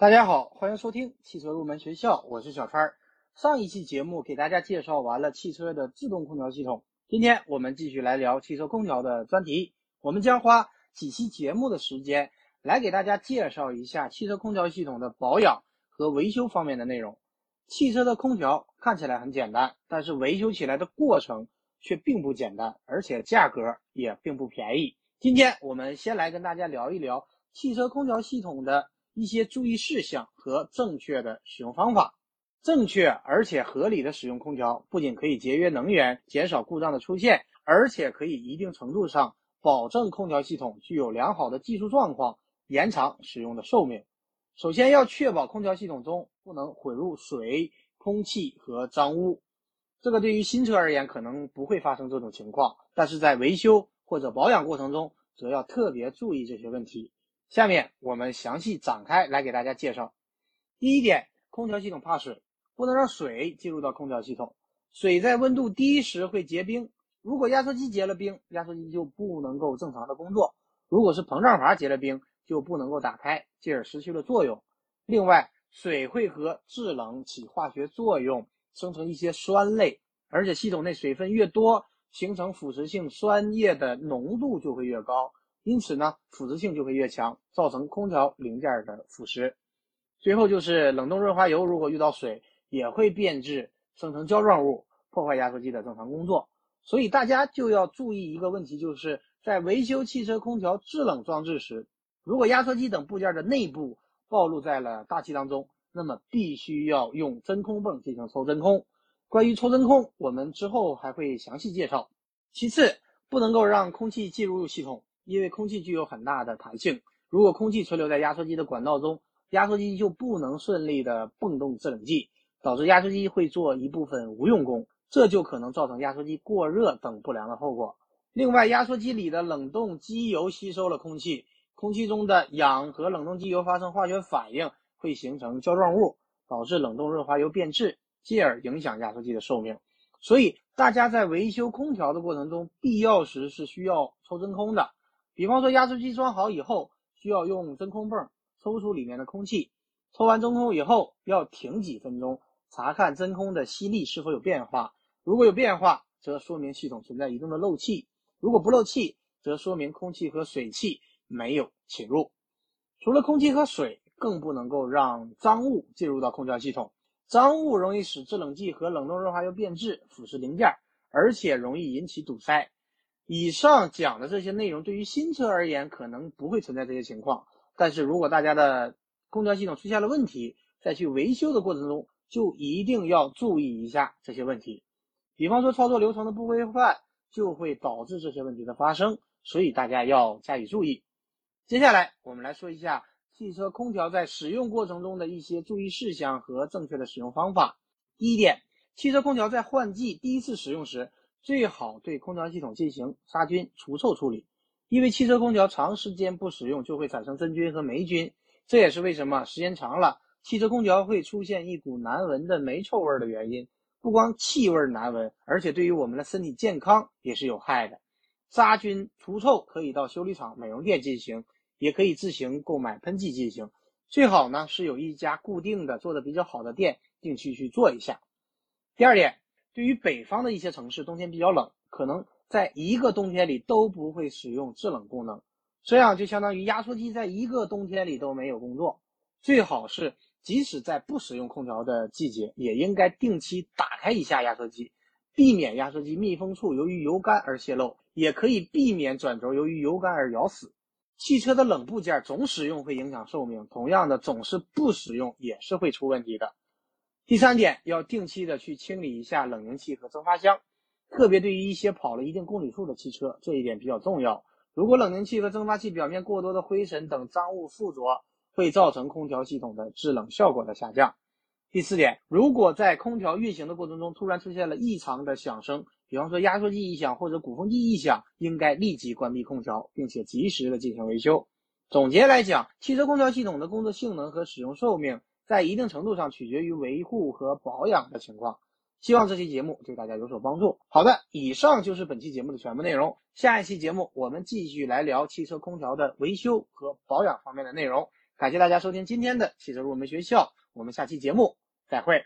大家好，欢迎收听汽车入门学校，我是小川。上一期节目给大家介绍完了汽车的自动空调系统，今天我们继续来聊汽车空调的专题。我们将花几期节目的时间来给大家介绍一下汽车空调系统的保养和维修方面的内容。汽车的空调看起来很简单，但是维修起来的过程却并不简单，而且价格也并不便宜。今天我们先来跟大家聊一聊汽车空调系统的。一些注意事项和正确的使用方法，正确而且合理的使用空调，不仅可以节约能源、减少故障的出现，而且可以一定程度上保证空调系统具有良好的技术状况，延长使用的寿命。首先要确保空调系统中不能混入水、空气和脏污。这个对于新车而言可能不会发生这种情况，但是在维修或者保养过程中，则要特别注意这些问题。下面我们详细展开来给大家介绍。第一点，空调系统怕水，不能让水进入到空调系统。水在温度低时会结冰，如果压缩机结了冰，压缩机就不能够正常的工作；如果是膨胀阀结了冰，就不能够打开，进而失去了作用。另外，水会和制冷起化学作用，生成一些酸类，而且系统内水分越多，形成腐蚀性酸液的浓度就会越高。因此呢，腐蚀性就会越强，造成空调零件的腐蚀。最后就是冷冻润滑油，如果遇到水，也会变质，生成胶状物，破坏压缩机的正常工作。所以大家就要注意一个问题，就是在维修汽车空调制冷装置时，如果压缩机等部件的内部暴露在了大气当中，那么必须要用真空泵进行抽真空。关于抽真空，我们之后还会详细介绍。其次，不能够让空气进入系统。因为空气具有很大的弹性，如果空气存留在压缩机的管道中，压缩机就不能顺利的泵动制冷剂，导致压缩机会做一部分无用功，这就可能造成压缩机过热等不良的后果。另外，压缩机里的冷冻机油吸收了空气，空气中的氧和冷冻机油发生化学反应，会形成胶状物，导致冷冻润滑油变质，进而影响压缩机的寿命。所以，大家在维修空调的过程中，必要时是需要抽真空的。比方说，压缩机装好以后，需要用真空泵抽出里面的空气。抽完真空以后，要停几分钟，查看真空的吸力是否有变化。如果有变化，则说明系统存在一定的漏气；如果不漏气，则说明空气和水汽没有侵入。除了空气和水，更不能够让脏物进入到空调系统。脏物容易使制冷剂和冷冻润滑油变质，腐蚀零件，而且容易引起堵塞。以上讲的这些内容，对于新车而言可能不会存在这些情况，但是如果大家的空调系统出现了问题，在去维修的过程中，就一定要注意一下这些问题。比方说操作流程的不规范，就会导致这些问题的发生，所以大家要加以注意。接下来我们来说一下汽车空调在使用过程中的一些注意事项和正确的使用方法。第一点，汽车空调在换季第一次使用时。最好对空调系统进行杀菌除臭处理，因为汽车空调长时间不使用就会产生真菌和霉菌，这也是为什么时间长了汽车空调会出现一股难闻的霉臭味的原因。不光气味难闻，而且对于我们的身体健康也是有害的。杀菌除臭可以到修理厂、美容店进行，也可以自行购买喷剂进行。最好呢是有一家固定的做的比较好的店，定期去做一下。第二点。对于北方的一些城市，冬天比较冷，可能在一个冬天里都不会使用制冷功能，这样就相当于压缩机在一个冬天里都没有工作。最好是即使在不使用空调的季节，也应该定期打开一下压缩机，避免压缩机密封处由于油干而泄漏，也可以避免转轴由于油干而咬死。汽车的冷部件总使用会影响寿命，同样的，总是不使用也是会出问题的。第三点，要定期的去清理一下冷凝器和蒸发箱，特别对于一些跑了一定公里数的汽车，这一点比较重要。如果冷凝器和蒸发器表面过多的灰尘等脏物附着，会造成空调系统的制冷效果的下降。第四点，如果在空调运行的过程中突然出现了异常的响声，比方说压缩机异响或者鼓风机异响，应该立即关闭空调，并且及时的进行维修。总结来讲，汽车空调系统的工作性能和使用寿命。在一定程度上取决于维护和保养的情况。希望这期节目对大家有所帮助。好的，以上就是本期节目的全部内容。下一期节目我们继续来聊汽车空调的维修和保养方面的内容。感谢大家收听今天的汽车入门学校，我们下期节目再会。